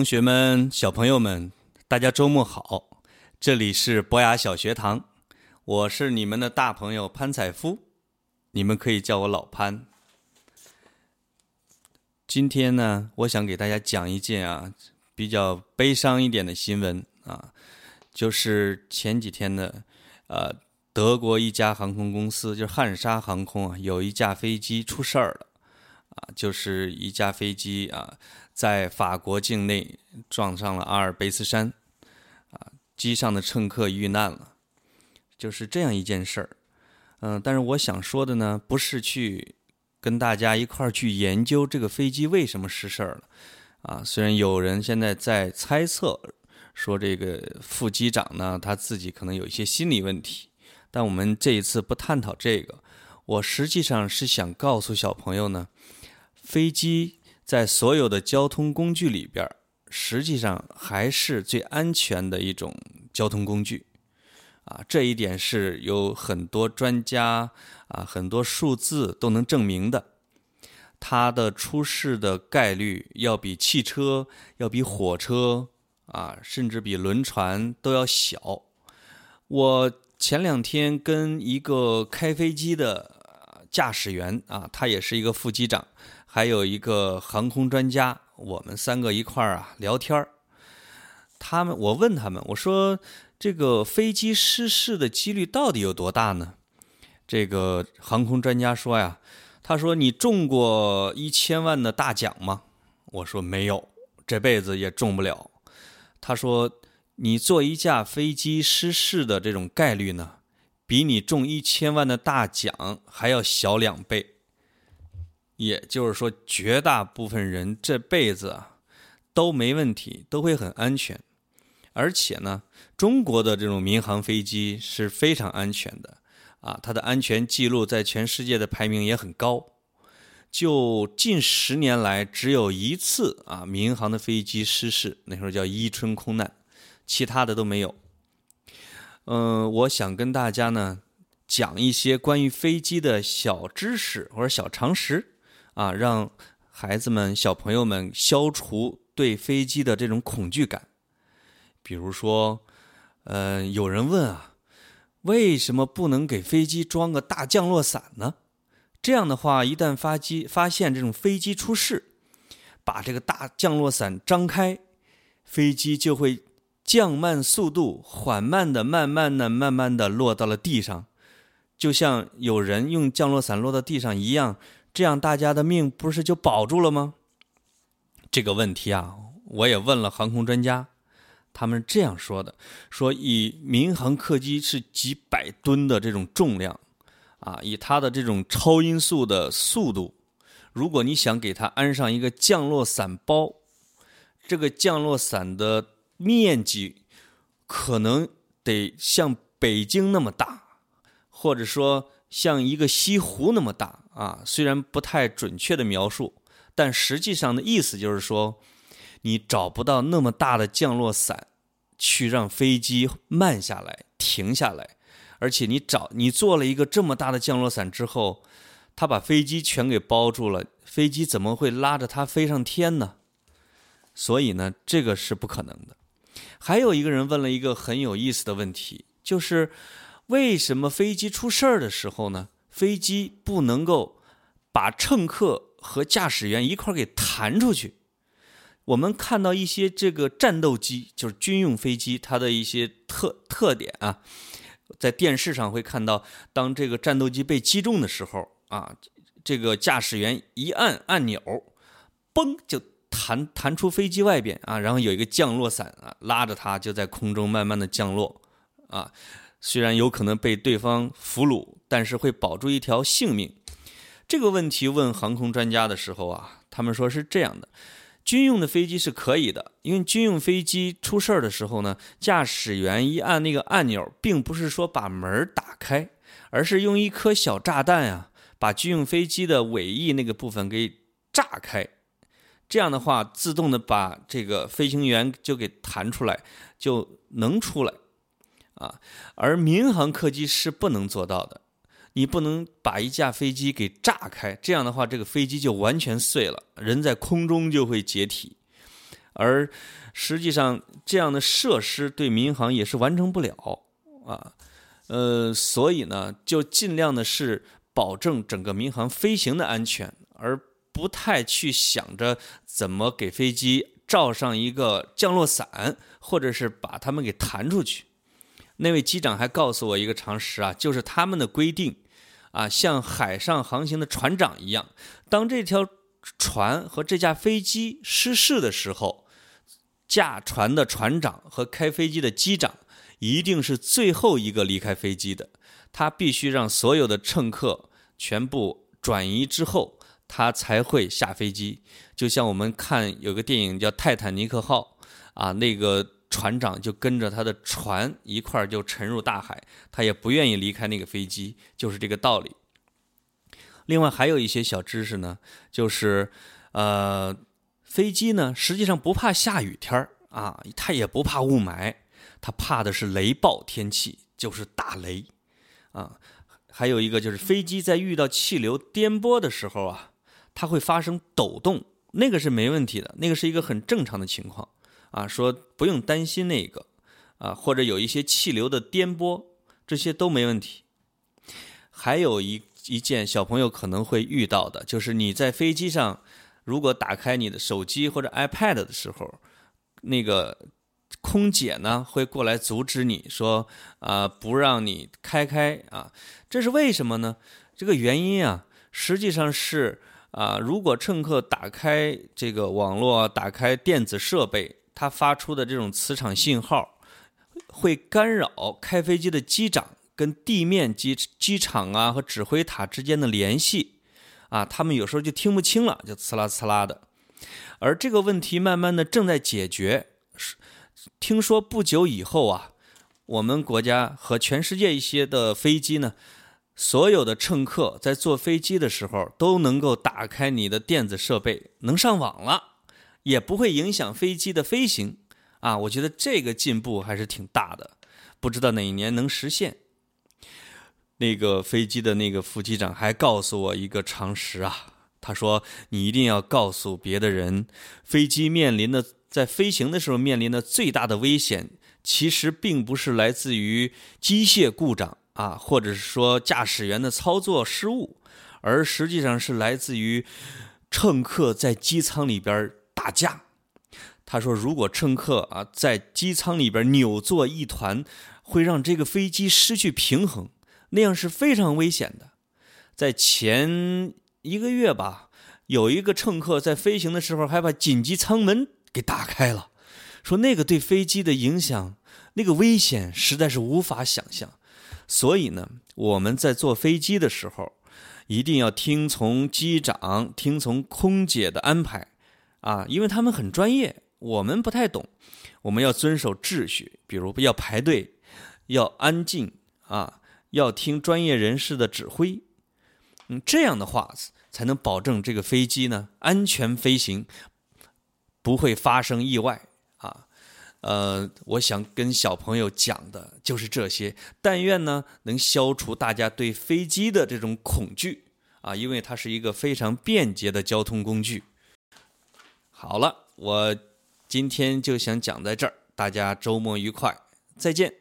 同学们、小朋友们，大家周末好！这里是博雅小学堂，我是你们的大朋友潘采夫，你们可以叫我老潘。今天呢，我想给大家讲一件啊比较悲伤一点的新闻啊，就是前几天的，呃，德国一家航空公司，就是汉莎航空啊，有一架飞机出事儿了，就是一架飞机啊。在法国境内撞上了阿尔卑斯山，啊，机上的乘客遇难了，就是这样一件事儿。嗯，但是我想说的呢，不是去跟大家一块儿去研究这个飞机为什么失事儿了，啊，虽然有人现在在猜测说这个副机长呢他自己可能有一些心理问题，但我们这一次不探讨这个，我实际上是想告诉小朋友呢，飞机。在所有的交通工具里边，实际上还是最安全的一种交通工具，啊，这一点是有很多专家啊，很多数字都能证明的。它的出事的概率要比汽车、要比火车啊，甚至比轮船都要小。我前两天跟一个开飞机的驾驶员啊，他也是一个副机长。还有一个航空专家，我们三个一块儿啊聊天儿。他们，我问他们，我说这个飞机失事的几率到底有多大呢？这个航空专家说呀，他说你中过一千万的大奖吗？我说没有，这辈子也中不了。他说你坐一架飞机失事的这种概率呢，比你中一千万的大奖还要小两倍。也就是说，绝大部分人这辈子啊都没问题，都会很安全。而且呢，中国的这种民航飞机是非常安全的啊，它的安全记录在全世界的排名也很高。就近十年来，只有一次啊民航的飞机失事，那时候叫伊春空难，其他的都没有。嗯，我想跟大家呢讲一些关于飞机的小知识或者小常识。啊，让孩子们、小朋友们消除对飞机的这种恐惧感。比如说，呃，有人问啊，为什么不能给飞机装个大降落伞呢？这样的话，一旦发机发现这种飞机出事，把这个大降落伞张开，飞机就会降慢速度，缓慢的、慢慢的、慢慢的落到了地上，就像有人用降落伞落到地上一样。这样大家的命不是就保住了吗？这个问题啊，我也问了航空专家，他们这样说的：说以民航客机是几百吨的这种重量，啊，以它的这种超音速的速度，如果你想给它安上一个降落伞包，这个降落伞的面积可能得像北京那么大，或者说像一个西湖那么大。啊，虽然不太准确的描述，但实际上的意思就是说，你找不到那么大的降落伞，去让飞机慢下来、停下来，而且你找你做了一个这么大的降落伞之后，它把飞机全给包住了，飞机怎么会拉着它飞上天呢？所以呢，这个是不可能的。还有一个人问了一个很有意思的问题，就是为什么飞机出事儿的时候呢？飞机不能够把乘客和驾驶员一块儿给弹出去。我们看到一些这个战斗机，就是军用飞机，它的一些特特点啊，在电视上会看到，当这个战斗机被击中的时候啊，这个驾驶员一按按钮，嘣就弹弹出飞机外边啊，然后有一个降落伞啊拉着它就在空中慢慢的降落啊。虽然有可能被对方俘虏，但是会保住一条性命。这个问题问航空专家的时候啊，他们说是这样的：军用的飞机是可以的，因为军用飞机出事儿的时候呢，驾驶员一按那个按钮，并不是说把门打开，而是用一颗小炸弹啊，把军用飞机的尾翼那个部分给炸开。这样的话，自动的把这个飞行员就给弹出来，就能出来。啊，而民航客机是不能做到的，你不能把一架飞机给炸开，这样的话，这个飞机就完全碎了，人在空中就会解体。而实际上这样的设施对民航也是完成不了啊，呃，所以呢，就尽量的是保证整个民航飞行的安全，而不太去想着怎么给飞机罩上一个降落伞，或者是把它们给弹出去。那位机长还告诉我一个常识啊，就是他们的规定啊，像海上航行的船长一样，当这条船和这架飞机失事的时候，驾船的船长和开飞机的机长一定是最后一个离开飞机的，他必须让所有的乘客全部转移之后，他才会下飞机。就像我们看有个电影叫《泰坦尼克号》啊，那个。船长就跟着他的船一块儿就沉入大海，他也不愿意离开那个飞机，就是这个道理。另外还有一些小知识呢，就是呃，飞机呢实际上不怕下雨天儿啊，它也不怕雾霾，它怕的是雷暴天气，就是打雷啊。还有一个就是飞机在遇到气流颠簸的时候啊，它会发生抖动，那个是没问题的，那个是一个很正常的情况。啊，说不用担心那个，啊，或者有一些气流的颠簸，这些都没问题。还有一一件小朋友可能会遇到的，就是你在飞机上，如果打开你的手机或者 iPad 的时候，那个空姐呢会过来阻止你说，啊，不让你开开啊，这是为什么呢？这个原因啊，实际上是啊，如果乘客打开这个网络，打开电子设备。它发出的这种磁场信号，会干扰开飞机的机长跟地面机机场啊和指挥塔之间的联系，啊，他们有时候就听不清了，就呲啦呲啦的。而这个问题慢慢的正在解决，听说不久以后啊，我们国家和全世界一些的飞机呢，所有的乘客在坐飞机的时候都能够打开你的电子设备，能上网了。也不会影响飞机的飞行啊！我觉得这个进步还是挺大的，不知道哪一年能实现。那个飞机的那个副机长还告诉我一个常识啊，他说：“你一定要告诉别的人，飞机面临的在飞行的时候面临的最大的危险，其实并不是来自于机械故障啊，或者是说驾驶员的操作失误，而实际上是来自于乘客在机舱里边。”打架，他说：“如果乘客啊在机舱里边扭作一团，会让这个飞机失去平衡，那样是非常危险的。”在前一个月吧，有一个乘客在飞行的时候还把紧急舱门给打开了，说那个对飞机的影响，那个危险实在是无法想象。所以呢，我们在坐飞机的时候，一定要听从机长、听从空姐的安排。啊，因为他们很专业，我们不太懂。我们要遵守秩序，比如要排队，要安静啊，要听专业人士的指挥。嗯，这样的话才能保证这个飞机呢安全飞行，不会发生意外啊。呃，我想跟小朋友讲的就是这些，但愿呢能消除大家对飞机的这种恐惧啊，因为它是一个非常便捷的交通工具。好了，我今天就想讲在这儿，大家周末愉快，再见。